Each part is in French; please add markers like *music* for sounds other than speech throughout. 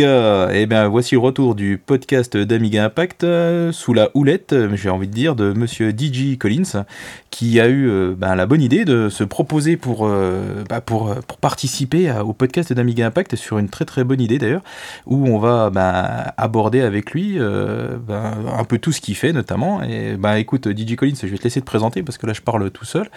Amiga Eh bien voici le retour du podcast d'Amiga Impact euh, sous la houlette, euh, j'ai envie de dire, de monsieur DJ Collins qui a eu euh, ben, la bonne idée de se proposer pour, bah, participer au podcast d'Amiga Impact sur une très très bonne idée d'ailleurs où on va ben, aborder avec lui ben, un peu tout ce qu'il fait notamment. Et ben, écoute DJ Collins, je vais te laisser te présenter parce que là je parle tout seul.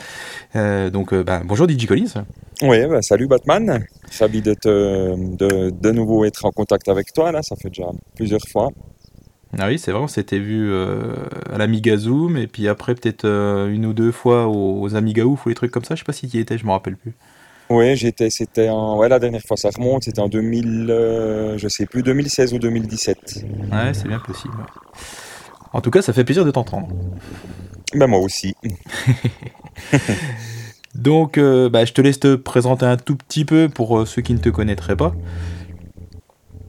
donc bonjour DJ Collins. Oui, salut Batman. Ravi de, de, de nouveau être en contact avec toi, là, ça fait déjà plusieurs fois. Ah oui, c'est vrai, on s'était vu euh, à l'Amiga Zoom, et puis après peut-être euh, une ou deux fois aux, Amiga Ouf ou les trucs comme ça, je sais pas si tu y étais, je me rappelle plus. Oui, j'étais, c'était en, ouais, la dernière fois, ça remonte, c'était en 2000, euh, je sais plus, 2016 ou 2017. Ouais, c'est bien possible. En tout cas, ça fait plaisir de t'entendre. Ben moi aussi. *laughs* Donc, euh, bah, je te laisse te présenter un tout petit peu pour euh, ceux qui ne te connaîtraient pas.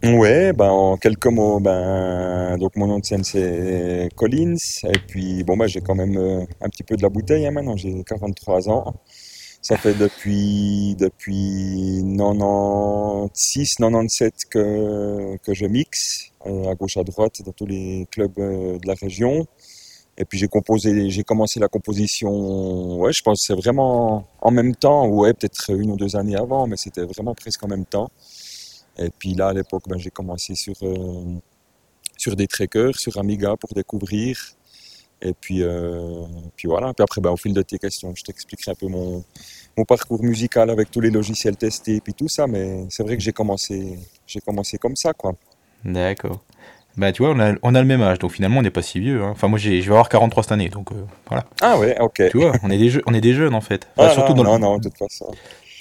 Ouais, ben en quelques mots, ben donc mon nom de scène c'est Collins et puis bon bah j'ai quand même euh, un petit peu de la bouteille hein, maintenant, j'ai 43 ans. Ça fait depuis depuis 96, 97 que que je mixe à gauche à droite dans tous les clubs de la région. Et puis j'ai composé, j'ai commencé la composition, ouais, je pense que c'est vraiment en même temps, ouais, peut-être une ou deux années avant, mais c'était vraiment presque en même temps. Et puis là, à l'époque, ben, j'ai commencé sur, euh, sur des trackers, sur Amiga pour découvrir. Et puis, euh, puis voilà. Puis après, ben, au fil de tes questions, je t'expliquerai un peu mon, mon parcours musical avec tous les logiciels testés et puis tout ça. Mais c'est vrai que j'ai commencé, j'ai commencé comme ça, quoi. D'accord. Bah, tu vois, on a, on a le même âge, donc finalement, on n'est pas si vieux. Hein. Enfin, moi, je vais avoir 43 cette année, donc euh, voilà. Ah ouais, ok. Tu vois, on est des, on est des jeunes, en fait. ah, surtout non, dans non, le... non, de toute façon.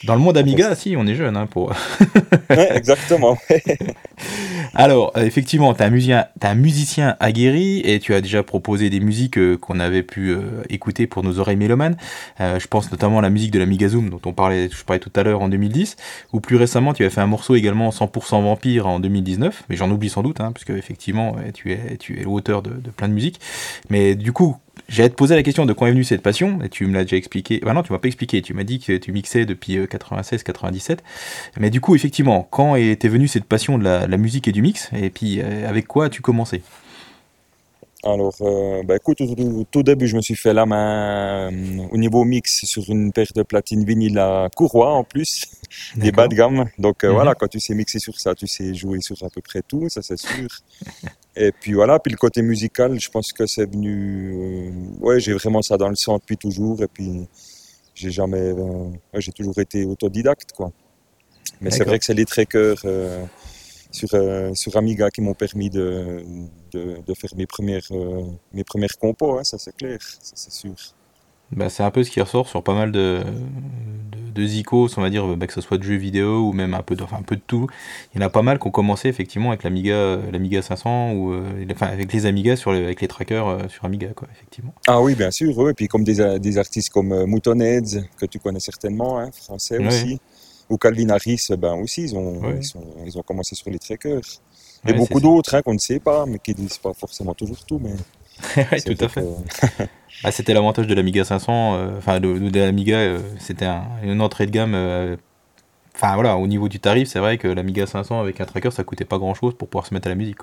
Dans le monde Amiga, si, on est jeune. Hein, pour... *laughs* ouais, exactement. *laughs* Alors, euh, effectivement, tu es, es, un musicien aguerri et tu as déjà proposé des musiques euh, qu'on avait pu euh, écouter pour nos oreilles mélomanes. je pense notamment à la musique de l'Amiga Zoom dont on parlait, je parlais tout à l'heure en 2010. Ou plus récemment, tu as fait un morceau également 100% Vampire en 2019. Mais j'en oublie sans doute, hein, puisque effectivement, tu es, tu es l'auteur de, de plein de musiques. Mais du coup, J'allais te poser la question de quand est venue cette passion, et tu me l'as déjà expliqué. Bah non, tu m'as pas expliqué. Tu m'as dit que tu mixais depuis 96-97. Euh, Mais du coup, effectivement, quand était venue cette passion de la, musique et du mix Et puis, euh, avec quoi as-tu commencé? Alors, euh, bah écoute, au tout, début, je me suis fait la main au niveau mix sur une paire de platines vinyle à courroie en plus, *laughs* des bas de gamme. Donc mhm. voilà, quand tu sais mixer sur ça, tu sais jouer sur à peu près tout, ça c'est sûr. *laughs* Et puis voilà, puis le côté musical, je pense que c'est venu. Euh, ouais, j'ai vraiment ça dans le sang depuis toujours. Et puis j'ai jamais. Euh, j'ai toujours été autodidacte, quoi. Mais c'est vrai que c'est les trackers euh, sur, sur Amiga qui m'ont permis de, de, de, faire mes premières, mes premières compos, hein, ça c'est clair, ça c'est sûr. Bah, c'est un peu ce qui ressort sur pas mal de, de, zikos, on va dire, bah, que ce soit de jeux vidéo ou même un peu de, enfin, un peu de tout. Il y en a pas mal qui ont commencé effectivement avec l'Amiga, l'Amiga 500 ou euh, enfin, avec les Amiga sur avec les trackers euh, sur Amiga, quoi, effectivement. Ah oui, bien sûr, et puis comme des, des artistes comme euh, Moutonheads, que tu connais certainement, hein, français aussi, ou Calvin Harris, ben aussi, ils ont, ils, ont commencé sur les trackers. Et beaucoup d'autres hein, qu'on ne sait pas, mais qui disent pas forcément toujours tout, mais *laughs* oui, tout à fait. *laughs* ah, c'était l'avantage de l'Amiga 500, euh, enfin de, de, l'Amiga, euh, c'était une entrée de gamme. Euh, enfin voilà, au niveau du tarif, c'est vrai que l'Amiga 500 avec un tracker, ça coûtait pas grand chose pour pouvoir se mettre à la musique.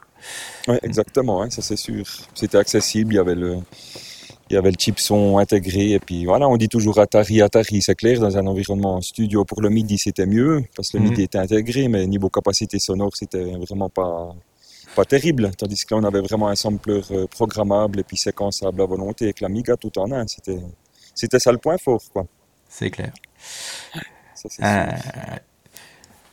Oui, exactement, ça c'est sûr. C'était accessible, il y avait le. Il y avait le chip son intégré et puis voilà, on dit toujours Atari, Atari, c'est clair, dans un environnement studio pour le MIDI c'était mieux parce que le mhm. MIDI était intégré, mais niveau capacité sonore c'était vraiment pas, pas terrible. Tandis que là, on avait vraiment un sampler euh, programmable et puis séquençable à volonté avec l'Amiga tout en un. C'était, c'était ça le point fort, quoi. C'est clair. Ça, euh,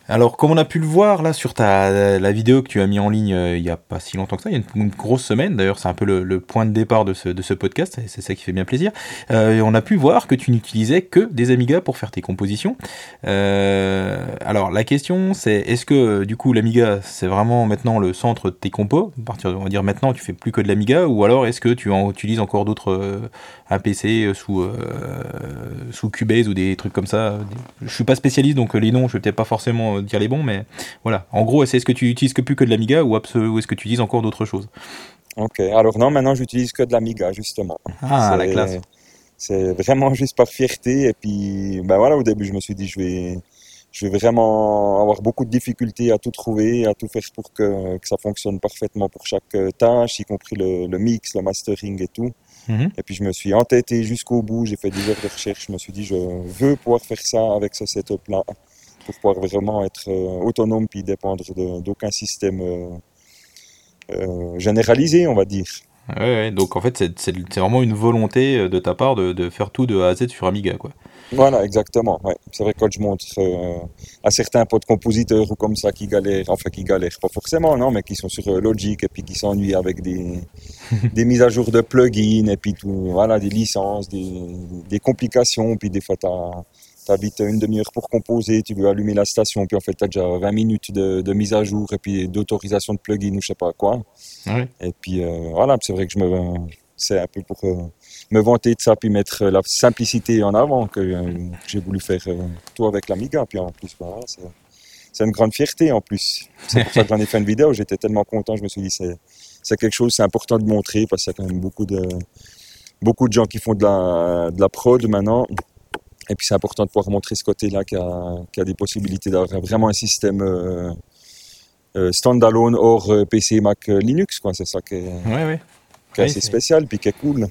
alors, comme on a pu le voir là sur ta la vidéo que tu as mis en ligne euh, il n'y a pas si longtemps que ça, il y a une, grosse semaine. D'ailleurs, c'est un peu le, point de départ de ce, podcast. C'est ça qui fait bien plaisir. Euh, on a pu voir que tu n'utilisais que des Amiga pour faire tes compositions. Euh, alors, la question, c'est est-ce que du coup l'Amiga c'est vraiment maintenant le centre de tes compos? À partir, on va dire maintenant, tu fais plus que de l'Amiga, ou alors est-ce que tu en utilises encore d'autres un PC sous sous Cubase ou des trucs comme ça? Je suis pas spécialiste, donc les noms, je vais peut-être pas forcément dire les bons, mais voilà. En gros, est-ce que tu utilises que plus que de l'Amiga ou, ou est-ce que tu utilises encore d'autres choses? Ok, alors non, maintenant j'utilise que de l'Amiga, justement. Ah, la classe. C'est vraiment juste par fierté. Et puis, ben voilà, au début, je me suis dit, je vais, je vais vraiment avoir beaucoup de difficultés à tout trouver, à tout faire pour que, que ça fonctionne parfaitement pour chaque euh, tâche, y compris le, le mix, le mastering et tout. Mhm. Et puis je me suis entêté jusqu'au bout, j'ai fait des heures de recherche, je me suis dit je veux pouvoir faire ça avec ce setup-là pour pouvoir vraiment être euh, autonome puis dépendre d'aucun système euh, euh, généralisé, on va dire. Ouais, ouais, donc en fait, c'est vraiment une volonté de ta part de, de faire tout de A à Z sur Amiga, quoi. Voilà, exactement. Ouais. C'est vrai que quand je montre euh, à certains potes compositeurs ou comme ça qui galèrent, enfin qui galèrent pas forcément, non, mais qui sont sur euh, Logic et puis qui s'ennuient avec des, *laughs* des mises à jour de plugins et puis tout, voilà, des licences, des, des complications, puis des fois t'as T'habites une demi-heure pour composer, tu veux allumer la station, puis en fait, tu as déjà 20 minutes de, de mise à jour et puis d'autorisation de plugin ou je sais pas quoi. Ouais. Et puis euh, voilà, c'est vrai que je me, c'est un peu pour euh, me vanter de ça, puis mettre la simplicité en avant que euh, j'ai voulu faire tout avec l'Amiga. Puis en plus, voilà, c'est, une grande fierté en plus. C'est pour ça que j'en ai fait une vidéo. J'étais tellement content. Je me suis dit, c'est, c'est quelque chose, c'est important de montrer parce qu'il y a quand même beaucoup de, beaucoup de gens qui font de la, de la prod maintenant. Et puis c'est important de pouvoir montrer ce côté-là qu'il y a, y a des possibilités d'avoir vraiment un système euh, euh, standalone hors euh, PC, Mac, euh, Linux. Quoi. C'est ça qui est, Ouais, ouais. qui est Oui, assez spécial puis qui est cool.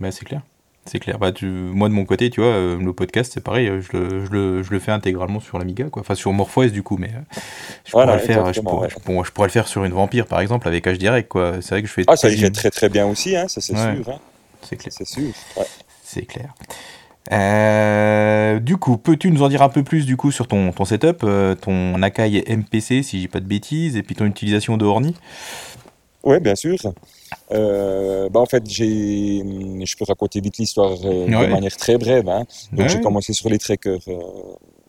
Bah, c'est clair. C'est clair. Bah, tu... Moi, de mon côté, tu vois, euh, le podcast, c'est pareil. Je le, je, le, je le fais intégralement sur l'Amiga, quoi. Enfin, sur MorphOS, du coup, mais euh, je, Voilà, pourrais le faire, je, exactement, pourrais, ouais. je, pourrais, je pourrais le faire sur une Vampire, par exemple, avec HDirect, quoi. C'est vrai que je fais. Ah, ça irait très très bien aussi, hein, ça c'est Ouais. sûr. Hein, C'est clair. c'est sûr. Ouais. C'est clair. Euh, du coup, peux-tu nous en dire un peu plus du coup sur ton, ton setup, euh, ton Akai MPC, si j'ai pas de bêtises, et puis ton utilisation de Horny? Ouais, bien sûr. Euh, bah, en fait, j'ai, je peux raconter vite l'histoire euh, Ouais. de manière très brève. Hein. Donc, Ouais. j'ai commencé sur les trackers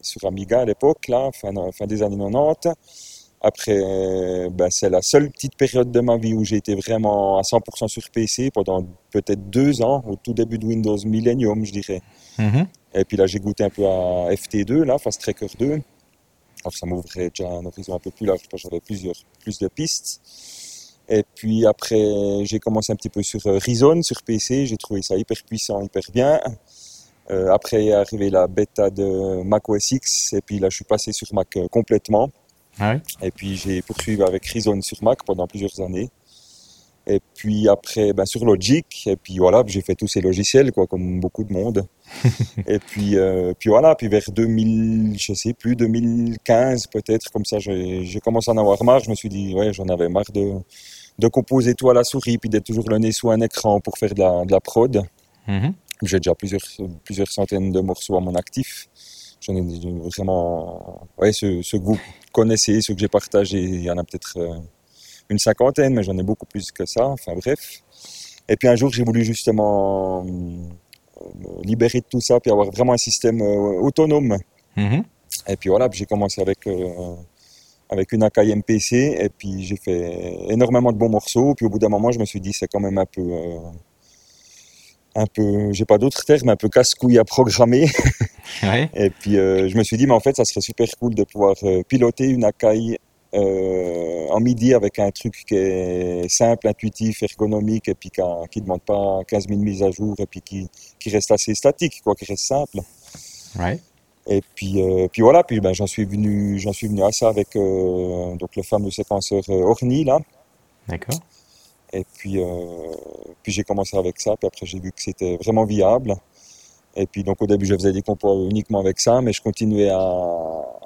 sur Amiga à l'époque, là, fin, fin des années 90. Après, euh, ben, c'est la seule petite période de ma vie où j'ai été vraiment à 100% sur PC pendant peut-être deux ans, au tout début de Windows Millennium, je dirais. Mhm. Et puis là, j'ai goûté un peu à FT2, là, Fast Tracker 2. Alors, ça m'ouvrait déjà un horizon un peu plus large, j'avais plusieurs, plus de pistes. Et puis après, j'ai commencé un petit peu sur euh, Reason, sur PC. J'ai trouvé ça hyper puissant, hyper bien. Euh, après est arrivé la bêta de Mac OS X. Et puis là, je suis passé sur Mac euh, complètement. Ah Et puis j'ai poursuivi avec Reason sur Mac pendant plusieurs années. Et puis après, ben, sur Logic. Et puis voilà, j'ai fait tous ces logiciels, quoi, comme beaucoup de monde. *laughs* et puis, euh, puis voilà, puis vers 2000, je sais plus, 2015 peut-être, comme ça, j'ai commencé à en avoir marre. Je me suis dit, ouais, j'en avais marre de, de composer tout à la souris, puis d'être toujours le nez sous un écran pour faire de la, de la prod. Mhm. J'ai déjà plusieurs, plusieurs centaines de morceaux à mon actif. J'en ai vraiment, ouais, ceux, ceux que vous connaissez, ceux que j'ai partagés, il y en a peut-être euh, une cinquantaine, mais j'en ai beaucoup plus que ça. Enfin bref. Et puis un jour, j'ai voulu justement euh, me libérer de tout ça, puis avoir vraiment un système euh, autonome. Mhm. Et puis voilà, j'ai commencé avec euh, avec une Akai MPC, et puis j'ai fait énormément de bons morceaux. Puis au bout d'un moment, je me suis dit, c'est quand même un peu euh, un peu, j'ai pas d'autres termes, un peu casse-couille à programmer. *laughs* Ouais. Et puis euh, je me suis dit, mais en fait, ça serait super cool de pouvoir euh, piloter une Akai euh, en MIDI avec un truc qui est simple, intuitif, ergonomique, et puis qui ne demande pas 15 000 mises à jour, et puis qui, qui reste assez statique, quoi, qui reste simple. Ouais. Et puis, puis voilà, puis ben, j'en suis venu, j'en suis venu à ça avec donc le fameux séquenceur Orni là. D'accord. Et puis, euh, puis j'ai commencé avec ça, puis après j'ai vu que c'était vraiment viable. Et puis donc au début je faisais des compos uniquement avec ça, mais je continuais à,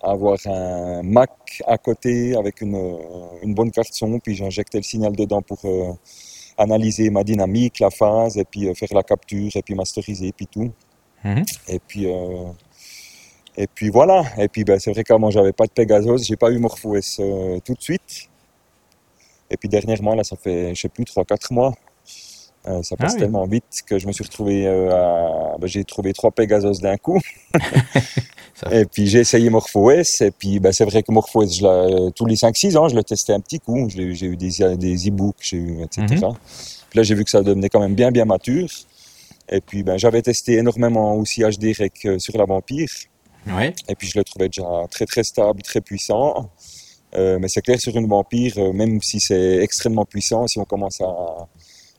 à avoir un Mac à côté avec une, euh, une bonne carte son, puis j'injectais le signal dedans pour euh, analyser ma dynamique, la phase, et puis euh, faire la capture, et puis masteriser, et puis tout. Mhm. Et puis, euh, et puis voilà. Et puis ben, c'est vrai qu'avant j'avais pas de Pegasus, j'ai pas eu MorphOS tout de suite. Et puis dernièrement, là, ça fait, je sais plus, 3-4 mois. Euh, ça passe Ah oui. tellement vite que je me suis retrouvé euh, à... ben, j'ai trouvé trois Pegasus d'un coup. *laughs* Et puis j'ai essayé MorphOS. Et puis ben, c'est vrai que MorphOS, je tous les 5-6 ans, je le testais un petit coup. J'ai eu des, des e-books, j'ai eu, etc. Mhm. Puis là, j'ai vu que ça devenait quand même bien, bien mature. Et puis ben, j'avais testé énormément aussi HDREC euh, sur la Vampire. Ouais. Et puis je le trouvais déjà très très stable, très puissant. Euh, mais c'est clair sur une vampire, euh, même si c'est extrêmement puissant, si on commence à,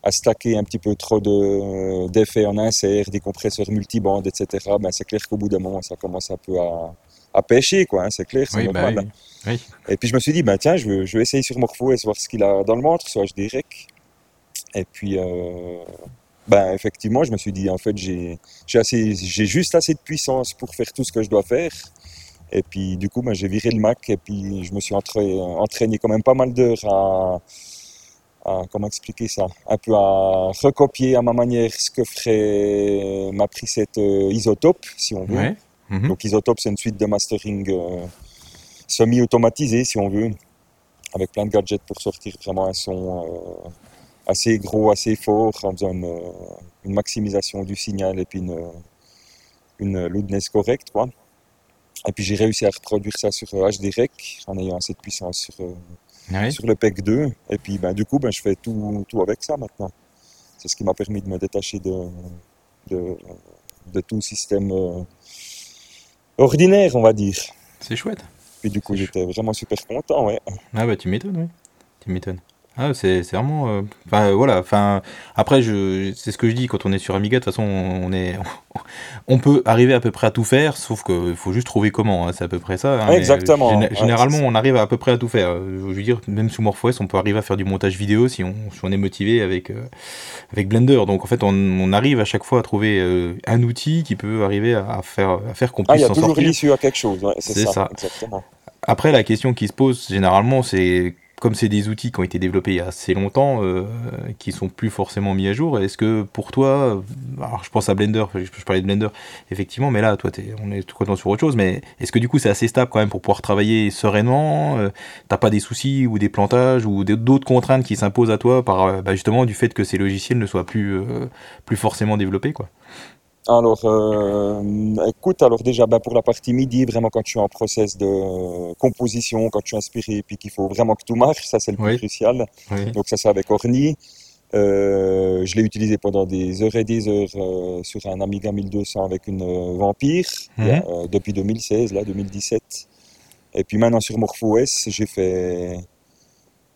à stacker un petit peu trop de, d'effets en insert, des compresseurs multibandes, etc., ben c'est clair qu'au bout d'un moment, ça commence un peu à, à pêcher, quoi. hein, c'est clair, c'est Oui, bah normal. oui. Oui. Et puis je me suis dit, ben tiens, je vais, je vais essayer sur MorphOS, voir ce qu'il a dans le ventre, sur HDREC. Et puis, euh, ben effectivement, je me suis dit, en fait, j'ai j'ai assez, j'ai juste assez de puissance pour faire tout ce que je dois faire. Et puis, du coup, ben, j'ai viré le Mac et puis je me suis entra- entraîné quand même pas mal d'heures à, à- comment expliquer ça, un peu à recopier à ma manière ce que ferait ma preset euh, Isotope, si on veut. Ouais. Mhm. Donc Isotope, c'est une suite de mastering euh, semi-automatisée, si on veut, avec plein de gadgets pour sortir vraiment un son euh, assez gros, assez fort, en faisant une, euh, une maximisation du signal et puis une, une loudness correcte. Quoi. Et puis j'ai réussi à reproduire ça sur euh, HDREC en ayant assez de puissance sur, euh, Ouais. sur le PEC 2. Et puis ben, du coup, ben, je fais tout, tout avec ça maintenant. C'est ce qui m'a permis de me détacher de, de, de tout système euh, ordinaire, on va dire. C'est chouette. Puis du coup, j'étais vraiment super content, ouais. Ah bah tu m'étonnes, oui. Tu m'étonnes. Ah, c'est vraiment. euh, Enfin, euh, voilà. Enfin, après, je, c'est ce que je dis quand on est sur Amiga. De toute façon, on est, *laughs* on peut arriver à peu près à tout faire, sauf qu'il faut juste trouver comment. hein, c'est à peu près ça. hein, euh, Exactement, ouais, généralement, on arrive à peu près à tout faire. Euh, Je veux dire, même sous MorphOS, on peut arriver à faire du montage vidéo si on, si on est motivé avec, euh, avec Blender. Donc, en fait, on, on arrive à chaque fois à trouver euh, un outil qui peut arriver à à faire, à faire qu'on Ah, il puisse y a toujours à quelque chose, ouais, C'est ça, ça. exactement. Après, la question qui se pose généralement, c'est comme c'est des outils qui ont été développés il y a assez longtemps, euh, qui sont plus forcément mis à jour, est-ce que pour toi, alors je pense à Blender, je, parlais de Blender, effectivement, mais là, toi, on est tout content sur autre chose, mais est-ce que du coup c'est assez stable quand même pour pouvoir travailler sereinement euh, T'as pas des soucis ou des plantages ou d'autres contraintes qui s'imposent à toi par euh, bah, justement du fait que ces logiciels ne soient plus, euh, plus forcément développés, quoi? Alors, euh, écoute, alors déjà, ben, pour la partie MIDI, vraiment quand je suis en process de composition, quand je suis inspiré, puis qu'il faut vraiment que tout marche, ça c'est le plus Oui. crucial. Oui. Donc ça c'est avec Orny. Euh, je l'ai utilisé pendant des heures et des heures euh, sur un Amiga 1200 avec une euh, Vampire euh, depuis 2016, là 2017. Et puis maintenant sur MorphOS, j'ai fait.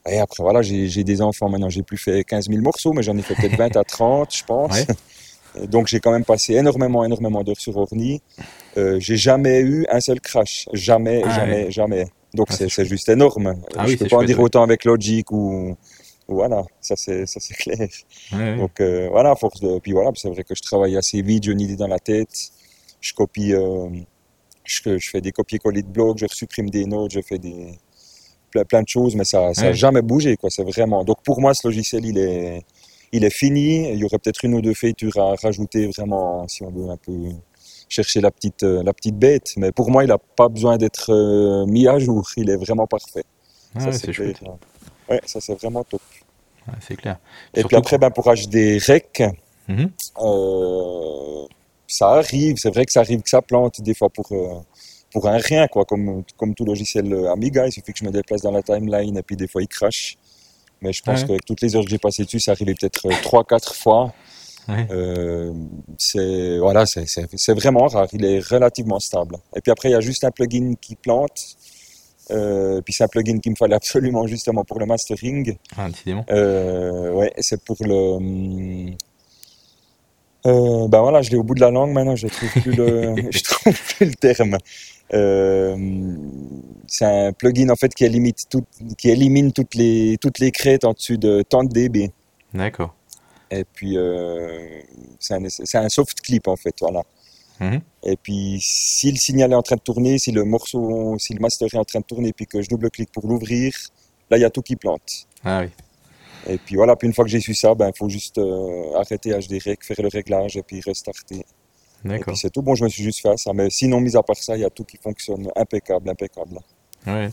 Et après voilà, j'ai j'ai des enfants maintenant, j'ai plus fait 15 000 morceaux, mais j'en ai fait peut-être *laughs* 20 à 30, je pense. Ouais. Donc j'ai quand même passé énormément, énormément d'heures sur Orny. Euh, j'ai jamais eu un seul crash, jamais, Ah jamais, jamais. Donc Ah, c'est juste énorme. Ah je oui, peux pas en dire ouais. autant avec Logic ou, voilà, ça c'est ça c'est clair. Ouais. Donc euh, voilà, force de puis voilà, c'est vrai que je travaille assez vite, j'ai une idée dans la tête, je copie, euh, je, je fais des copier-coller de blocs, je supprime des notes, je fais des plein, plein de choses, mais ça ça a Ouais. jamais bougé quoi. C'est vraiment. Donc pour moi, ce logiciel, il est il est fini. Il y aurait peut-être une ou deux features à rajouter vraiment si on veut un peu chercher la petite euh, la petite bête. Mais pour moi, il n'a pas besoin d'être euh, mis à jour. Il est vraiment parfait. Ah ça ouais, c'est chouette. Ouais, ça c'est vraiment top. Ouais, c'est clair. Et Surtout puis après, ben, pour HD Rec, Mhm. euh, ça arrive, c'est vrai que ça arrive que ça plante des fois pour, euh, pour un rien, quoi, comme, comme tout logiciel Amiga. Il suffit que je me déplace dans la timeline et puis des fois il crache. Mais je pense Ouais. qu'avec toutes les heures que j'ai passées dessus, ça arrivait peut-être 3-4 fois. Ouais. Euh, c'est voilà, c'est c'est- c'est vraiment rare. Il est relativement stable. Et puis après, il y a juste un plugin qui plante. Euh, puis c'est un plugin qu'il me fallait absolument justement pour le mastering. Ah, décidément. Euh, ouais, c'est pour le. Euh, ben voilà, je l'ai au bout de la langue maintenant, je trouve plus le, *laughs* je trouve plus le terme. Euh, c'est un plugin en fait qui élimine, tout, qui élimine toutes les toutes les crêtes en dessus de tant de dB. D'accord. Et puis euh, c'est un, c'est un soft clip en fait, voilà. Mhm. Et puis si le signal est en train de tourner, si le morceau, si le master est en train de tourner, puis que je double-clique pour l'ouvrir, là il y a tout qui plante. Ah oui. Et puis voilà, puis une fois que j'ai su ça, ben faut juste euh, arrêter HDREC, faire le réglage et puis restarter. Et puis c'est tout. Bon, je me suis juste fait à ça, mais sinon, mis à part ça, il y a tout qui fonctionne impeccable, impeccable. Ouais.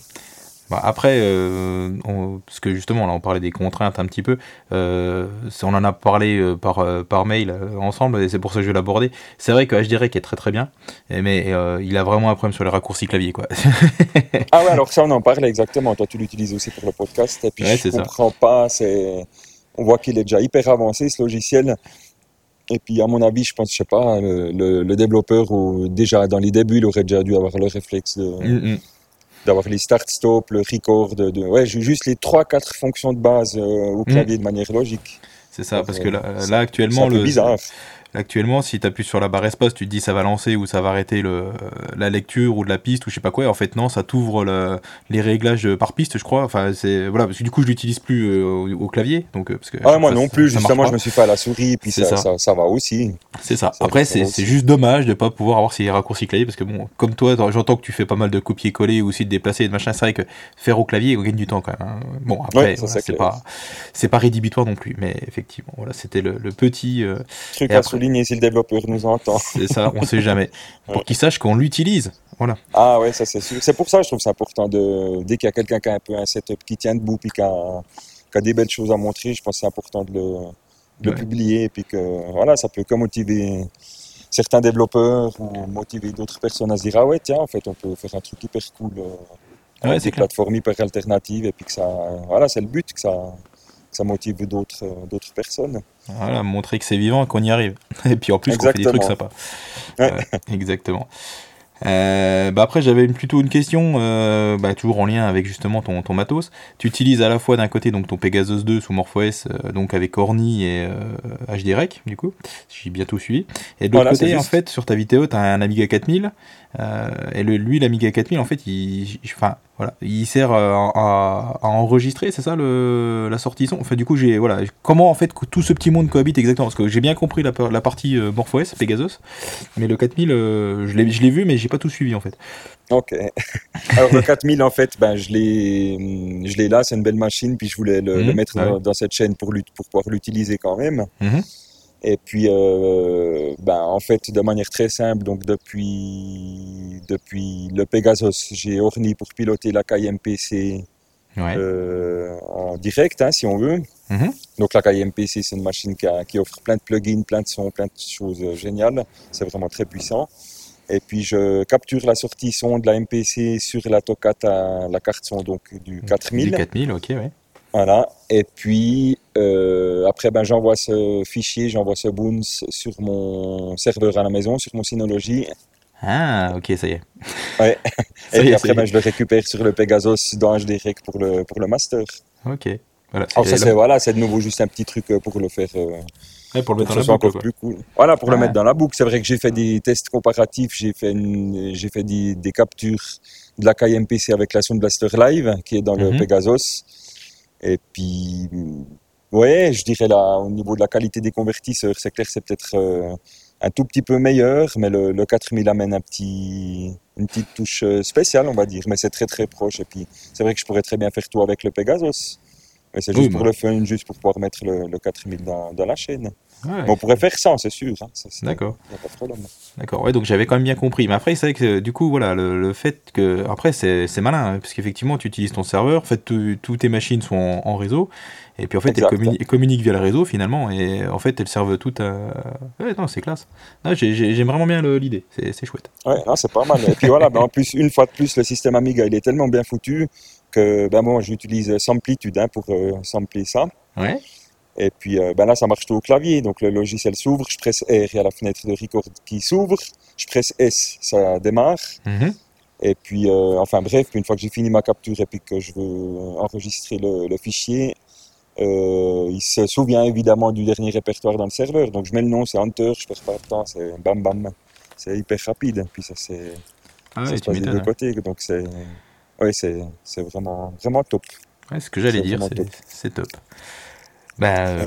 Bah, après, euh, on- parce que justement, là, on parlait des contraintes un petit peu. Euh, on en a parlé euh, par, par mail ensemble, et c'est pour ça que je vais l'aborder. C'est vrai que HDREC est très très bien, mais euh, il a vraiment un problème sur les raccourcis clavier, quoi. *laughs* Ah ouais, alors ça, on en parlait exactement. Toi, tu l'utilises aussi pour le podcast. Et puis, Ouais, je ça. comprends pas. On voit qu'il est déjà hyper avancé, ce logiciel. Et puis, à mon avis, je pense, je sais pas, le, le- le développeur, ou déjà dans les débuts, il aurait déjà dû avoir le réflexe de, Mm, mm. D'avoir les start-stop, le record, de, ouais, ju- juste les trois, quatre fonctions de base euh, au clavier de manière logique. C'est ça, parce Euh, que là, c'est- là C'est actuellement, le, bizarre. Actuellement, si tu appuies sur la barre espace, tu te dis ça va lancer ou ça va arrêter le, la lecture ou de la piste ou je sais pas quoi. En fait, non, ça t'ouvre les réglages par piste, je crois. Enfin, c'est voilà, parce que du coup, je l'utilise plus au, clavier. Donc, parce que ah, moi non plus. Justement, je me suis fait à la souris, puis ça, ça. Ça, va aussi. C'est ça. Après, c'est juste dommage de pas pouvoir avoir ces raccourcis clavier parce que bon, comme toi, j'entends que tu fais pas mal de copier-coller ou aussi de déplacer et de machin. C'est vrai que faire au clavier, on gagne du temps quand même. Hein. Bon, après, c'est pas, c'est pas rédhibitoire non plus, mais effectivement, voilà, c'était le, petit euh, truc à souligner si le développeur nous entend. C'est ça, on sait jamais. *laughs* Pour qu'il sache qu'on l'utilise. Voilà. Ah ouais, ça c'est sûr. C'est pour ça que je trouve ça important de dès qu'il y a quelqu'un qui a un peu un setup qui tient debout puis qui a, des belles choses à montrer, je pense que c'est important de le, publier et puis que voilà, ça peut que motiver certains développeurs ou motiver d'autres personnes à se dire ah ouais tiens en fait on peut faire un truc hyper cool euh, ouais, des plateformes hyper alternatives et puis que ça voilà c'est le but que ça ça motive d'autres euh, d'autres personnes voilà montrer que c'est vivant qu'on y arrive *laughs* et puis en plus qu'on fait des trucs sympas ouais. exactement euh, bah après, j'avais plutôt une question, euh, bah, toujours en lien avec justement ton, ton matos. Tu utilises à la fois d'un côté donc ton Pegasus 2 sous MorphOS, euh, donc avec Orni et HDREC, du coup, si j'ai bien tout suivi. Et de l'autre côté, en fait, sur ta vidéo, tu as un Amiga 4000. Et le, lui, l'Amiga 4000, en fait, il, enfin, voilà, il sert à, à, enregistrer, c'est ça le, la sortie son? Enfin, du coup, j'ai voilà, comment en fait tout ce petit monde cohabite exactement? Parce que j'ai bien compris la, la partie MorphOS, Pegasus, mais le 4000, je l'ai vu, mais j'ai pas tout suivi en fait. Ok. *laughs* Alors le 4000 en fait, ben je l'ai, je l'ai là, c'est une belle machine, puis je voulais le, mhm. mettre ah dans, cette chaîne pour, pour pouvoir l'utiliser quand même. Mhm. Et puis, euh, ben, en fait, de manière très simple, donc depuis, depuis le Pegasus, j'ai Orni pour piloter la KMPC euh, en direct, hein, si on veut. Mhm. Donc la KMPC, c'est une machine qui, qui, offre plein de plugins, plein de sons, plein de choses géniales. C'est vraiment très puissant. Et puis je capture la sortie son de la MPC sur la Toccata, la carte son donc du 4000. Du 4000, ok, oui. Voilà. Et puis euh, après, ben, j'envoie ce fichier, j'envoie ce boons sur mon serveur à la maison, sur mon Synology. Ah, ok, ça y est. Ouais. *laughs* et puis après, ben, je le récupère sur le Pegasus dans HDREC pour le, pour le master. Ok. Voilà, Alors ça, c'est voilà, de nouveau juste un petit truc euh, pour le faire. Euh, pour le mettre dans la boucle. Plus cool. Voilà, pour le mettre dans la boucle. C'est vrai que j'ai fait des tests comparatifs, j'ai fait, j'ai fait des, des, captures de la KMPC avec la Sound Blaster Live, qui est dans le mhm. Pegasus. Et puis, ouais, je dirais là, au niveau de la qualité des convertisseurs, c'est clair, c'est peut-être euh, un tout petit peu meilleur, mais le, le 4000 amène un petit, une petite touche euh, spéciale, on va dire. Mais c'est très très proche. Et puis, c'est vrai que je pourrais très bien faire tout avec le Pegasus. Mais c'est juste pour le fun, juste pour pouvoir mettre le, le 4000 dans, dans la chaîne on pourrait faire ça, c'est sûr. Hein. D'accord. D'accord. Ouais, donc j'avais quand même bien compris. Mais après, c'est vrai que du coup, voilà, le, fait que après, c'est malin, hein, parce qu'effectivement, tu utilises ton serveur, en fait, toutes tes machines sont en, réseau, et puis en fait, elles, communiquent via le réseau finalement, et en fait, elles servent toutes. À... Ouais, non, c'est classe. J'aime vraiment bien l'idée. C'est chouette. Ouais, c'est pas mal. Et puis voilà, ben, en plus, une fois de plus, le système Amiga, il est tellement bien foutu que ben bon, j'utilise Samplitude hein, pour euh, sampler ça. Ouais. Et puis euh, ben là, ça marche tout au clavier. Donc le logiciel s'ouvre, je presse R, il y a la fenêtre de record qui s'ouvre, je presse S, ça démarre. Mhm. Et puis, euh, enfin bref, une fois que j'ai fini ma capture et puis que je veux enregistrer le, fichier, euh, il se souvient évidemment du dernier répertoire dans le serveur. Donc je mets le nom, c'est Hunter, je perds pas de temps, c'est bam bam. C'est hyper rapide. Puis ça, c'est, ah ça se passe des deux côtés. Donc c'est, ouais, c'est vraiment, vraiment top. Ouais, ce que j'allais dire, c'est top. Bah, euh,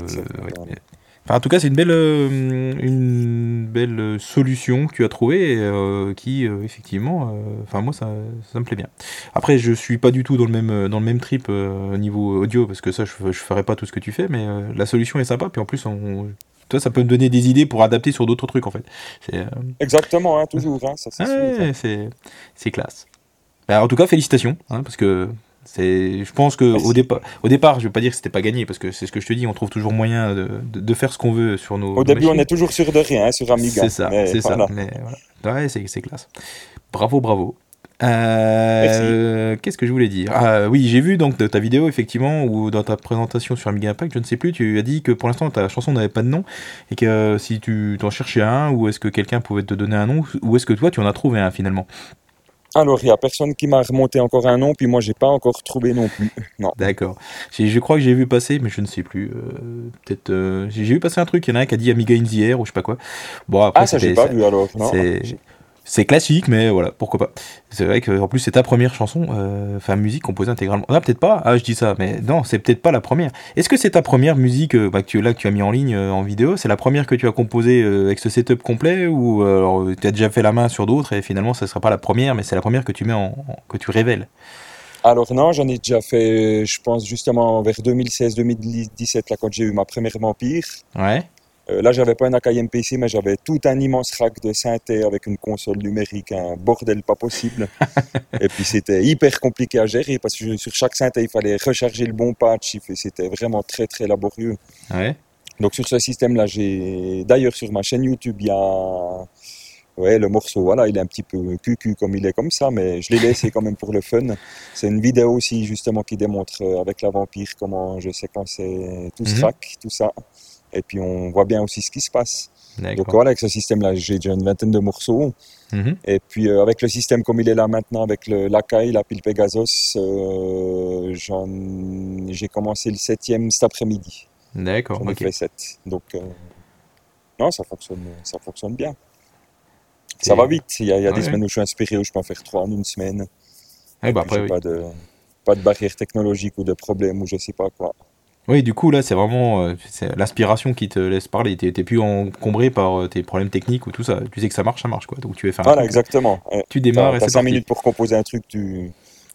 en tout cas, c'est une belle, euh, une belle solution que tu as trouvée, euh, qui effectivement, enfin moi ça, ça, me plaît bien. Après, je suis pas du tout dans le même, dans le même trip au niveau audio, parce que ça, je, je ferai pas tout ce que tu fais, mais la solution est sympa. Puis en plus, on, toi, ça peut me donner des idées pour adapter sur d'autres trucs en fait. Exactement, hein, toujours. Hein, c'est classe. Bah, en tout cas, félicitations, hein, parce que c'est, je pense que au départ, au départ, je vais pas dire que c'était pas gagné parce que c'est ce que je te dis, on trouve toujours moyen de, de, faire ce qu'on veut sur nos. Au début, on est toujours sûr de rien hein, sur Amiga. C'est ça, c'est ça. Mais voilà. ouais, c'est, classe. Bravo, bravo. Euh, qu'est-ce que je voulais dire? Ah, Oui, j'ai vu donc de ta vidéo effectivement ou dans ta présentation sur Amiga Impact, je ne sais plus, tu as dit que pour l'instant ta chanson n'avait pas de nom et que si tu t'en cherchais un ou est-ce que quelqu'un pouvait te donner un nom ou est-ce que toi tu en as trouvé un finalement? Alors, il n'y a personne qui m'a remonté encore un nom, puis moi, j'ai pas encore trouvé non plus. *laughs* Non. D'accord. Je crois que j'ai vu passer, mais je ne sais plus. Euh, peut-être. Euh, j'ai vu passer un truc, il y en a un qui a dit Amiga in the Air ou je sais pas quoi. Bon, après, ah, ça, j'ai pas vu alors. Non. C'est classique, mais voilà, pourquoi pas. C'est vrai qu'en plus, c'est ta première chanson, euh, enfin, musique composée intégralement. Non, peut-être pas, ah, je dis ça, mais non, c'est peut-être pas la première. Est-ce que c'est ta première musique euh, bah, que tu, là, que tu as mis en ligne euh, en vidéo C'est la première que tu as composée avec ce setup complet Ou tu as déjà fait la main sur d'autres et finalement, ce ne sera pas la première, mais c'est la première que tu mets en, que tu révèles? Alors non, j'en ai déjà fait, je pense justement vers 2016-2017, là quand j'ai eu ma première Vampire. Ouais. Euh, là, j'avais pas un Akai MPC, mais j'avais tout un immense rack de synthé avec une console numérique, un bordel pas possible. *laughs* et puis c'était hyper compliqué à gérer parce que sur chaque synthé, il fallait recharger le bon patch. C'était vraiment très très laborieux. Donc sur ce système-là, j'ai d'ailleurs sur ma chaîne YouTube, il y a ouais, le morceau, voilà, il est un petit peu cucu comme il est comme ça, mais je l'ai laissé quand même pour le fun. C'est une vidéo aussi justement qui démontre euh, avec la vampire comment je séquençais tout ce mhm. rack, tout ça et puis on voit bien aussi ce qui se passe. Donc voilà, avec ce système-là, j'ai déjà une vingtaine de morceaux. Mhm. Et puis euh, avec le système comme il est là maintenant, avec le, l'Akai, la pile Pegasus, euh, j'ai commencé le septième cet après-midi. D'accord. J'en fait sept. Donc euh, non, ça fonctionne, ça fonctionne bien. Ça va vite. Il y a, des semaines où je suis inspiré, où je peux en faire trois en une semaine. bah après, pas, de, pas de barrière technologique ou de problème ou je sais pas quoi. Oui, du coup, là, c'est vraiment euh, l'inspiration qui te laisse parler. Tu n'es plus encombré par euh, tes problèmes techniques ou tout ça. Tu sais que ça marche, ça marche. quoi. Donc, tu es Voilà, exactement. Tu démarres et c'est 5 minutes pour composer un truc, tu...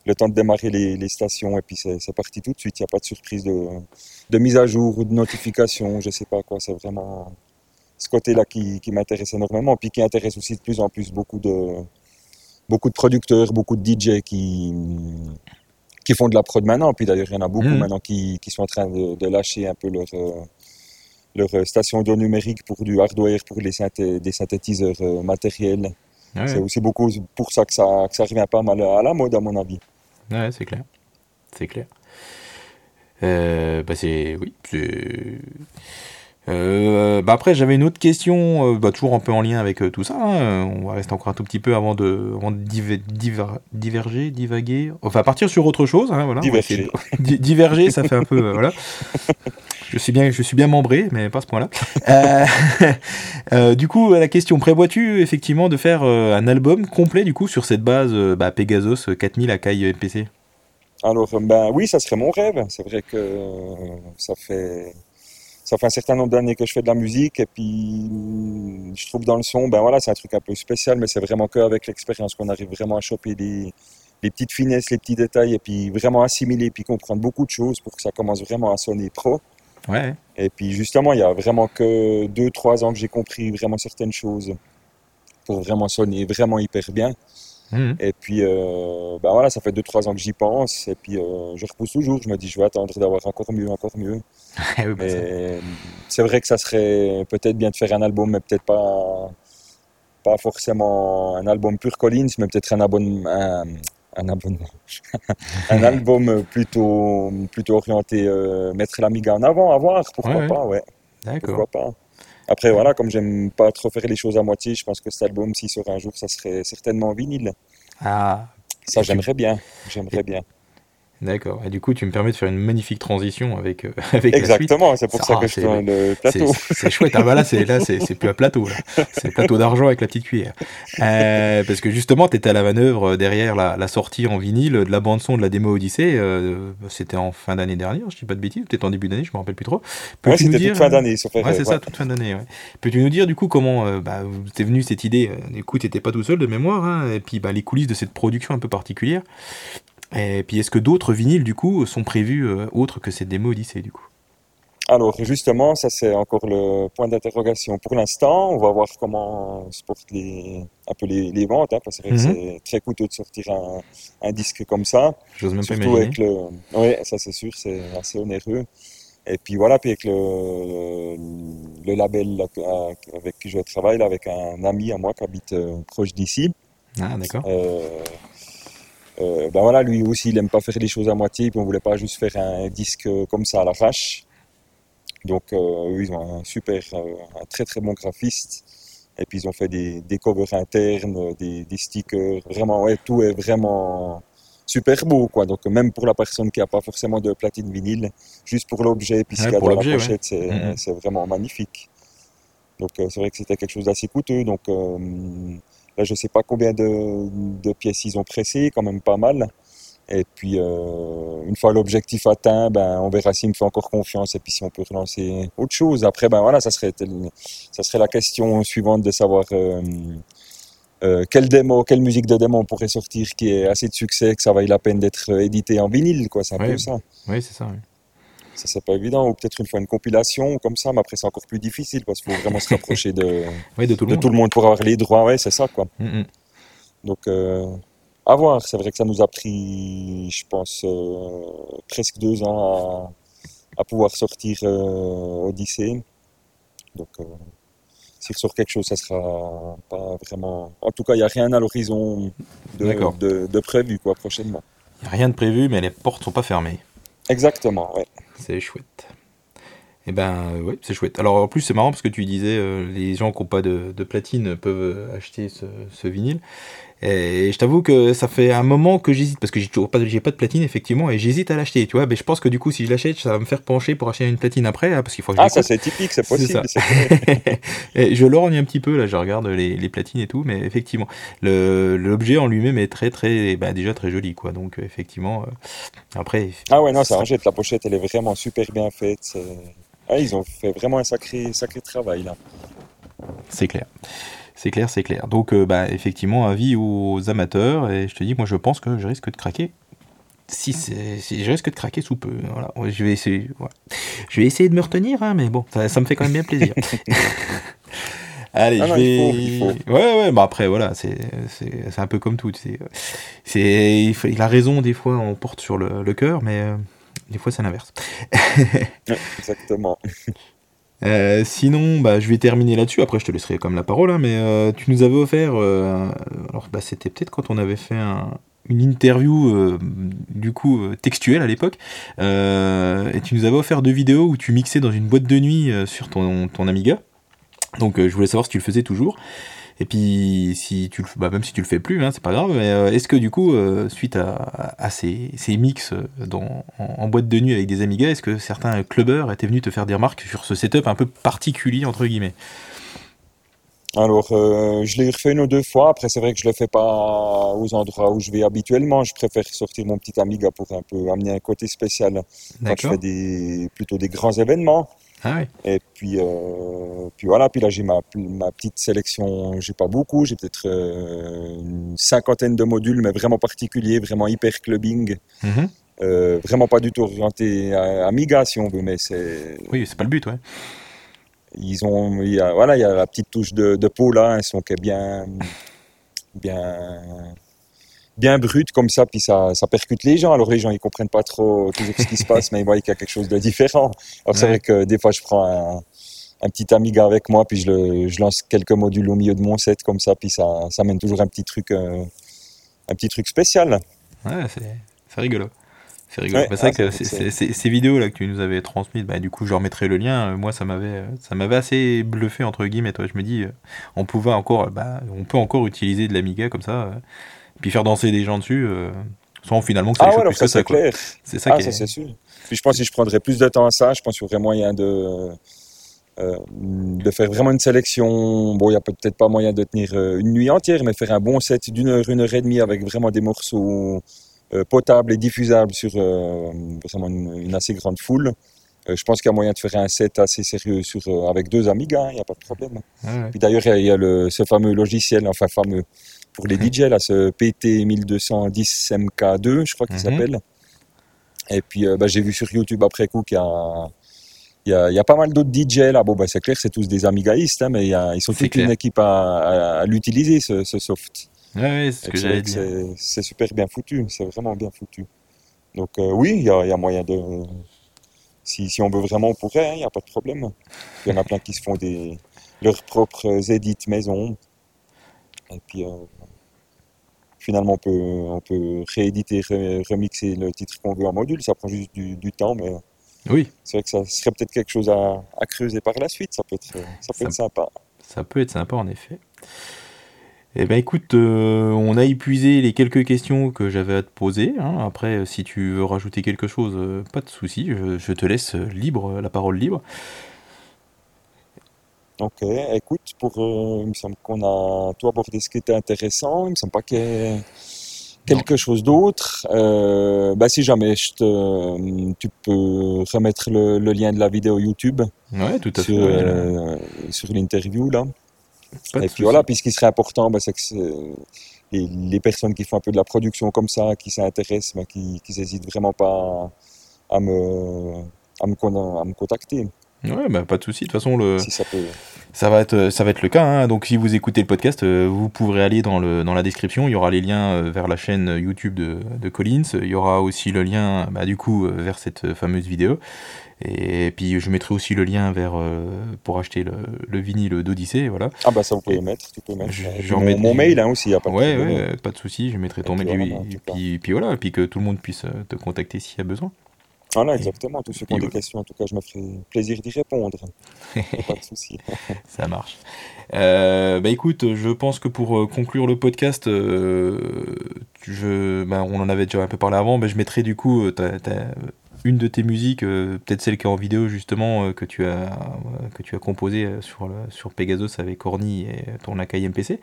le temps de démarrer les, stations et puis c'est parti tout de suite. Il n'y a pas de surprise de, de, mise à jour ou de notification, je sais pas quoi. C'est vraiment ce côté-là qui, qui m'intéresse énormément. Puis qui intéresse aussi de plus en plus beaucoup de, beaucoup de producteurs, beaucoup de DJ qui qui font de la prod maintenant. Puis d'ailleurs, il y en a beaucoup hmm. maintenant qui, qui, sont en train de, de lâcher un peu leur, euh, leur euh, station audio numérique pour du hardware, pour les des synthétiseurs euh, matériels. C'est aussi beaucoup pour ça que, ça que ça revient pas mal à la mode, à mon avis. Ouais, c'est clair. C'est clair. Euh, bah c'est oui, c'est euh, bah après, j'avais une autre question, euh, bah, toujours un peu en lien avec euh, tout ça. Hein. On va rester encore un tout petit peu avant de, avant de diverger, divaguer. Enfin, partir sur autre chose. Hein, voilà. Diverger. *laughs* diverger, ça fait un peu. voilà. Je suis, bien, je suis bien membré, mais pas à ce point-là. *laughs* du coup, la question prévois-tu effectivement de faire un album complet du coup sur cette base bah, Pegasus 4000 à Kai MPC Alors, ben oui, ça serait mon rêve. C'est vrai que ça fait ça fait un certain nombre d'années que je fais de la musique et puis je trouve dans le son, ben voilà, c'est un truc un peu spécial, mais c'est vraiment qu'avec l'expérience qu'on arrive vraiment à choper les, les, petites finesses, les petits détails et puis vraiment assimiler, puis comprendre beaucoup de choses pour que ça commence vraiment à sonner pro. Ouais. Et puis justement, il y a vraiment que deux, trois ans que j'ai compris vraiment certaines choses pour vraiment sonner vraiment hyper bien. Mhm. Et puis, euh, ben voilà, ça fait 2-3 ans que j'y pense. Et puis, euh, je repousse toujours. Je me dis, je vais attendre d'avoir encore mieux, encore mieux. *laughs* Bah, c'est vrai que ça serait peut-être bien de faire un album, mais peut-être pas, pas forcément un album pur Collins, mais peut-être un un, un *laughs* *laughs* album plutôt, plutôt orienté euh, mettre l'Amiga en avant, à voir, pourquoi pas, ouais. Pourquoi pas. Après, voilà, comme j'aime pas trop faire les choses à moitié, je pense que cet album, s'il sort un jour, ça serait certainement vinyle. Ah. Ça, j'aimerais bien. J'aimerais bien. D'accord. Et du coup, tu me permets de faire une magnifique transition avec, euh, *laughs* avec Exactement, c'est pour ça que je suis le plateau. C'est chouette. Ah, bah là, c'est, là, c'est, plus un plateau. C'est plateau d'argent avec la petite cuillère. Euh, parce que justement, tu étais à la manœuvre derrière la, la, sortie en vinyle de la bande-son de la démo Odyssey. Euh, c'était en fin d'année dernière, je dis pas de bêtises. Peut-être en début d'année, je me rappelle plus trop. Ouais, c'était toute fin d'année, Ouais, c'est ça, toute fin d'année. Peux-tu nous dire, du coup, comment euh, bah, t'es venu cette idée Du coup, t'étais pas tout seul de mémoire. Hein, et puis, bah, les coulisses de cette production un peu particulière. Et puis est-ce que d'autres vinyles du coup sont prévus euh, autres que ces démos Odyssey du coup? Alors justement, ça c'est encore le point d'interrogation pour l'instant. On va voir comment se portent les, un peu les, ventes, hein, parce que mhm. c'est très coûteux de sortir un, un disque comme ça. J'ose même pas imaginer. Avec le, oui, ça c'est sûr, c'est assez onéreux. Et puis voilà, puis avec le, le label avec qui je travaille, avec un ami à moi qui habite euh, proche d'ici. Ah d'accord. Euh, euh, ben voilà, lui aussi, il aime pas faire les choses à moitié, puis on voulait pas juste faire un disque comme ça à l'arrache. Donc, euh, ils ont un super, euh, un très très bon graphiste. Et puis ils ont fait des, des covers internes, des, des stickers. Vraiment, ouais, tout est vraiment super beau, quoi. Donc même pour la personne qui n'a pas forcément de platine vinyle, juste pour l'objet, puis ce qu'il y a dans la l'objet, ouais. pochette, c'est vraiment magnifique. Donc c'est vrai que c'était quelque chose d'assez coûteux. Donc là, je sais pas combien de, de pièces ils ont pressé, quand même pas mal. Et puis euh, une fois l'objectif atteint, ben on verra s'il me fait encore confiance et puis si on peut relancer autre chose. Après, ben voilà, ça serait tel- ça serait la question suivante de savoir. euh, euh, quelle démo, quelle musique de démo on pourrait sortir qui ait assez de succès que ça vaille la peine d'être édité en vinyle, quoi. C'est un Ouais. peu ça. Oui, c'est ça. oui. Ça, c'est pas évident. Ou peut-être une fois une compilation comme ça, mais après, c'est encore plus difficile parce qu'il faut vraiment se rapprocher de, *laughs* de tout le de monde. tout le monde pour avoir les droits. Ouais, c'est ça, quoi. Mm, mm. Donc, euh, à voir. C'est vrai que ça nous a pris, je pense, euh, presque deux ans à, à pouvoir sortir euh, Odyssée. Donc, euh, s'il ressort quelque chose, ça sera pas vraiment. En tout cas, il n'y a rien à l'horizon de, D'accord. de, de prévu, quoi, prochainement. Il n'y a rien de prévu, mais les portes sont pas fermées. Exactement, ouais. C'est chouette. Eh ben, euh, ouais, c'est chouette. Alors, en plus, c'est marrant parce que tu disais, euh, les gens qui n'ont pas de, platine peuvent acheter ce vinyle. Et je t'avoue que ça fait un moment que j'hésite parce que j'ai toujours pas, pas de platine effectivement et j'hésite à l'acheter. Tu vois, mais je pense que du coup, si je l'achète, ça va me faire pencher pour acheter une platine après, hein, parce qu'il faut que je Ah, ça, c'est typique, c'est possible. ça. *laughs* Et je lorgne un petit peu là, je regarde les, les platines et tout, mais effectivement, l'objet en lui-même est très très, bah, déjà très joli quoi. Donc euh, effectivement, euh, après, Ah ouais, non, ça rejette. La pochette, elle est vraiment super bien faite. Ah, ils ont fait vraiment un sacré, sacré travail, là. C'est clair. C'est clair, c'est clair. Donc, euh, bah, effectivement, avis aux amateurs. Et je te dis, moi, je pense que je risque de craquer. Si si je risque de craquer sous peu. Voilà. Je vais essayer. voilà. Je vais essayer de me retenir, hein, mais bon, ça, ça me fait quand même bien plaisir. *laughs* Allez, Ah je non, vais. il faut, il Ouais, ouais. Bah après, voilà, c'est, un peu comme tout. C'est, c'est, il, faut- il a raison des fois, on porte sur le, le cœur, mais euh, des fois c'est l'inverse. *laughs* Exactement. Euh, sinon, bah, je vais terminer là-dessus. Après, je te laisserai comme la parole. hein, mais euh, tu nous avais offert. euh, alors, bah, c'était peut-être quand on avait fait un- une interview, du coup, textuelle à l'époque. Et tu nous avais offert deux vidéos où tu mixais dans une boîte de nuit sur ton, ton Amiga. Donc, je voulais savoir si tu le faisais toujours. Et puis, si tu le, bah, même si tu le fais plus, hein, c'est pas grave. Mais euh, est-ce que du coup, euh, suite à, à- à ces, ces mix euh, dans, en, en boîte de nuit avec des Amigas, est-ce que certains clubbers étaient venus te faire des remarques sur ce setup un peu particulier entre guillemets? Alors, euh, je l'ai refait une ou deux fois. Après, c'est vrai que je le fais pas aux endroits où je vais habituellement. Je préfère sortir mon petit Amiga pour un peu amener un côté spécial quand je fais des, plutôt des grands événements. Ah. Et puis, euh, puis voilà. Puis là, j'ai ma, ma petite sélection. J'ai pas beaucoup. J'ai peut-être euh, une cinquantaine de modules, mais vraiment particuliers, vraiment hyper clubbing. Mhm. Euh, vraiment pas du tout orienté à Amiga, si on veut, mais c'est, Oui, c'est pas le but, ouais. ils ont, il y a, voilà, il y a la petite touche de, de peau là, un son qui est bien, bien, bien brut comme ça, puis ça, ça percute les gens. Alors les gens ils comprennent pas trop toujours ce qui se passe, mais ils voient qu'il y a quelque chose de différent. Alors c'est vrai que des fois je prends un, un petit Amiga avec moi, puis je, le, je lance quelques modules au milieu de mon set comme ça, puis ça, ça mène toujours un petit truc, euh, un petit truc spécial. Ouais, c'est rigolo. C'est rigolo. Ouais, Bah, c'est vrai ah, que ces vidéos là que tu nous avais transmises, bah, du coup, je remettrai le lien. Euh, Moi, ça m'avait, euh, ça m'avait assez bluffé entre guillemets. Toi, je me dis, on pouvait encore, bah, on peut encore utiliser de l'Amiga comme ça, puis faire danser des gens dessus, euh, sans finalement que ça Ah les ouais, plus ça que ça, clair. C'est ça Ah, qui est. c'est sûr. Puis je pense que si je prendrais plus de temps à ça, je pense qu'il y aurait moyen de, euh, de faire vraiment une sélection. Bon, il n'y a peut-être pas moyen de tenir euh, une nuit entière, mais faire un bon set d'une heure, une heure et demie avec vraiment des morceaux euh, potables et diffusables sur vraiment une, une assez grande foule. Euh, je pense qu'il y a moyen de faire un set assez sérieux sur, euh, avec deux Amiga, il n'y a pas de problème. Ouais. Puis d'ailleurs, il y a, y a le, ce fameux logiciel, enfin fameux pour les DJ, là, ce PT1210 MK2, je crois qu'il Mhm. s'appelle. Et puis, euh, bah, j'ai vu sur YouTube après coup qu'il y a, il y a, il y a pas mal d'autres DJ là. Bon, bah, c'est clair, c'est tous des amigaïstes, hein, mais il y a- ils sont toute une équipe à, à- à l'utiliser, ce, ce soft. Ouais, c'est ce que j'allais dire. super bien foutu, c'est vraiment bien foutu. Donc, euh, oui, il y a, il y a moyen de. Si, si on veut vraiment, on pourrait, hein, il n'y a pas de problème. Il y en a plein qui se font des, leurs propres édits maison. Et puis, euh, finalement, on peut, on peut rééditer, re- remixer le titre qu'on veut en module. Ça prend juste du, du temps, mais Oui, c'est vrai que ça serait peut-être quelque chose à, à creuser par la suite. Ça peut être, ça peut Ça- être sympa. Ça peut être sympa en effet. Eh ben écoute, euh, on a épuisé les quelques questions que j'avais à te poser. hein. Après, si tu veux rajouter quelque chose, euh, pas de souci. Je, je te laisse libre, la parole libre. Ok, écoute, pour, euh, il me semble qu'on a tout abordé ce qui était intéressant. Il me semble pas qu'il y ait quelque chose d'autre. Euh, bah, si jamais je te, tu peux remettre le, le lien de la vidéo YouTube Ouais, tout à sur, fait. ouais, là. euh, sur l'interview là. Pas Et puis voilà, puis ce qui serait important, bah, c'est que les, les personnes qui font un peu de la production comme ça, qui s'intéressent, bah, qui, n'hésitent vraiment pas à me, à me, con- à me contacter, Ouais, bah, pas de souci. De toute façon, le, si ça peut. Ça va être, ça va être le cas. hein. Donc, si vous écoutez le podcast, euh, vous pourrez aller dans, le, dans la description. Il y aura les liens euh, vers la chaîne YouTube de, de Collins. Il y aura aussi le lien, bah, du coup, euh, vers cette fameuse vidéo. Et puis, je mettrai aussi le lien vers euh, pour acheter le, le vinyle d'Odyssée. Voilà. Ah bah ça vous pouvez Et mettre, tu peux mettre. je- j'en mon, mail hein, aussi, n'y a pas de Ouais, pas de souci. Je mettrai ton mail. puis Et puis, puis voilà. Et puis que tout le monde puisse euh, te contacter s'il y a besoin. Voilà, exactement. Tous ceux qui ont des questions, en tout cas, je me ferai plaisir d'y répondre. *laughs* Pas de souci. Ça marche. Euh, bah écoute, je pense que pour euh, conclure le podcast, euh, je, bah, on en avait déjà un peu parlé avant, mais je mettrai du coup ta- ta- une de tes musiques, euh, peut-être celle qui est en vidéo justement, euh, que tu as, euh, que tu as composée sur, le, sur Pegasus avec Orny et ton Akai MPC.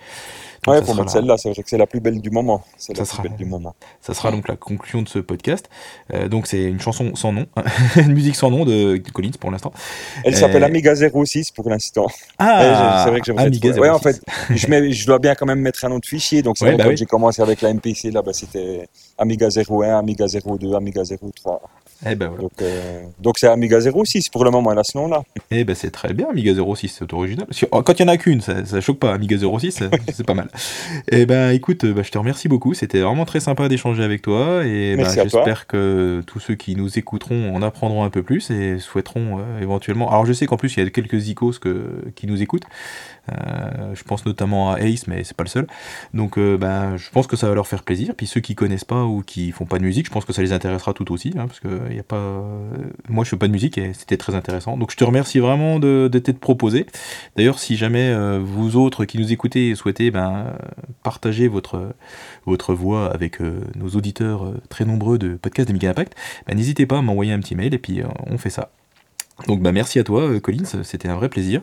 Donc, Ouais, sera mettre celle-là, c'est vrai que c'est la plus belle du moment. C'est la sera- plus belle du moment. Ça sera donc la conclusion de ce podcast. Donc c'est une chanson sans nom, *laughs* une musique sans nom de, de Collins pour l'instant. Elle s'appelle Amiga 06 pour l'instant. Ah, c'est vrai que j'aimerais Amiga trouver- Ouais, en 06. fait, je, mets, je dois bien quand même mettre un nom de fichier. Donc, c'est Ouais, vrai, bah quand oui. j'ai commencé avec la MPC, là, bah, c'était Amiga 01, Amiga 02, Amiga 03. Eh ben voilà. Donc, euh, donc c'est Amiga 06 pour le moment, elle a ce nom-là. Eh ben c'est très bien, Amiga 06, c'est original. Oh, Quand il y en a qu'une, ça, ça choque pas, Amiga 06, euh, *laughs* c'est pas mal. Eh ben écoute, bah, je te remercie beaucoup, c'était vraiment très sympa d'échanger avec toi, et bah, j'espère que tous ceux qui nous écouteront en apprendront un peu plus et souhaiteront euh, éventuellement... Alors je sais qu'en plus il y a quelques icos que, qui nous écoutent, Euh, je pense notamment à Ace, mais c'est pas le seul. Donc euh, ben, je pense que ça va leur faire plaisir, puis ceux qui connaissent pas ou qui font pas de musique, je pense que ça les intéressera tout aussi, hein, parce que y a pas... Moi je fais pas de musique et c'était très intéressant. Donc je te remercie vraiment de, t'être proposé. D'ailleurs, si jamais euh, vous autres qui nous écoutez souhaitez ben, partager votre, votre voix avec euh, nos auditeurs euh, très nombreux de podcast de Mega Impact, ben, n'hésitez pas à m'envoyer un petit mail et puis on fait ça. Donc ben, merci à toi, Collins, c'était un vrai plaisir.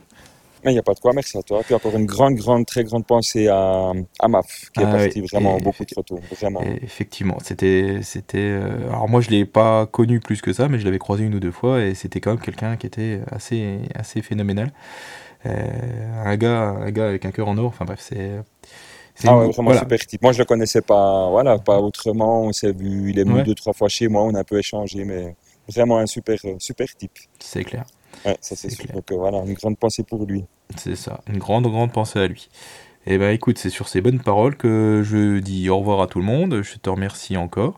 Il n'y a pas de quoi, merci à toi. Puis encore une grande, grande, très grande pensée à, à Maf, qui est Ah parti oui, vraiment et- beaucoup trop tôt. Vraiment. Effectivement, c'était, c'était. euh, alors moi, je l'ai pas connu plus que ça, mais je l'avais croisé une ou deux fois, et c'était quand même quelqu'un qui était assez, assez phénoménal. Euh, un gars, un gars avec un cœur en or. Enfin bref, c'est. Ah ouais, vraiment voilà. super type. Moi, je le connaissais pas, voilà, pas autrement. On s'est vu, il est venu Ouais. deux, trois fois chez moi, on a un peu échangé, mais vraiment un super, super type. C'est clair. Ouais, ça c'est sûr. clair. Donc voilà, une grande pensée pour lui. C'est ça. Une grande, grande pensée à lui. Et ben écoute, c'est sur ces bonnes paroles que je dis au revoir à tout le monde. Je te remercie encore.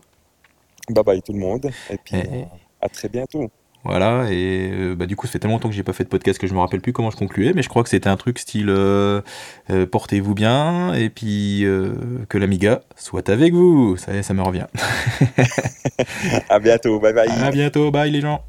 Bye bye tout le monde. Et puis, Et- euh, à très bientôt. Voilà, et euh, bah, du coup, ça fait tellement longtemps que j'ai pas fait de podcast que je me rappelle plus comment je concluais, mais je crois que c'était un truc style euh, euh, portez-vous bien, et puis que l'Amiga soit avec vous. Ça, y est, ça me revient. *laughs* À bientôt. Bye bye. À bientôt, bye les gens.